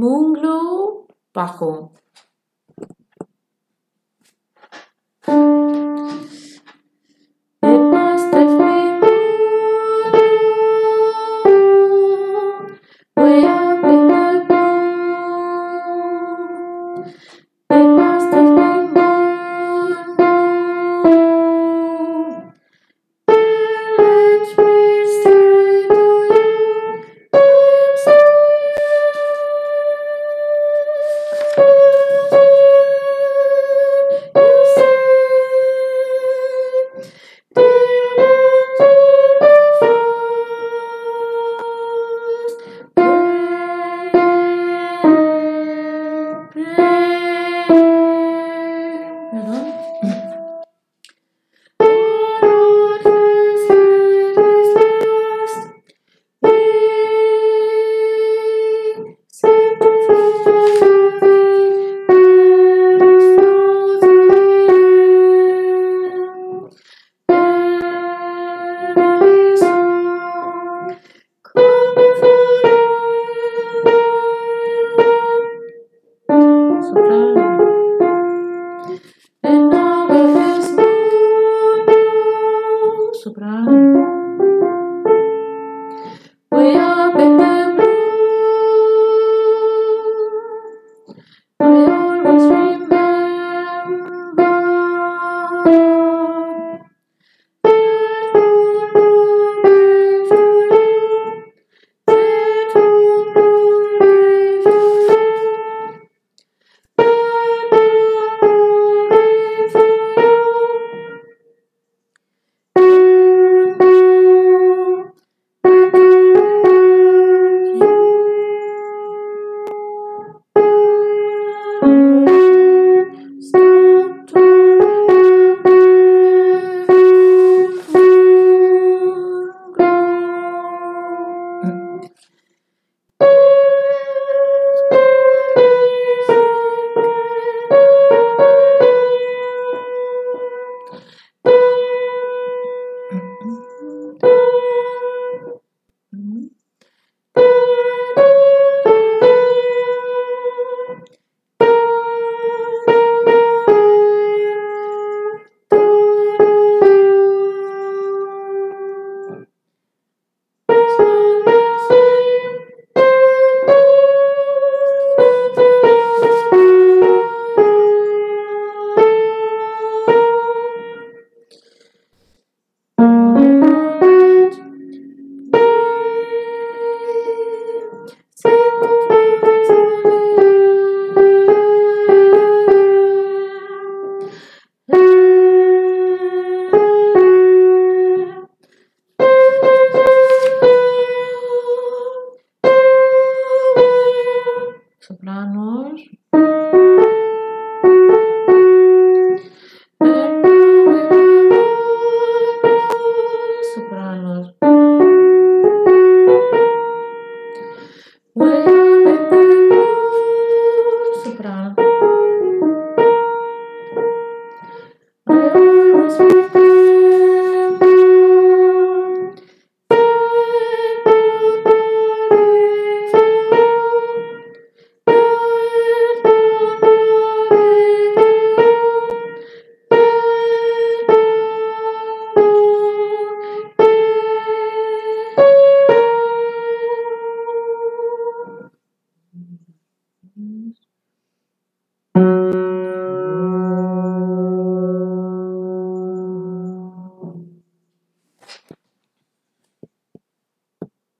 Muslo bajo. We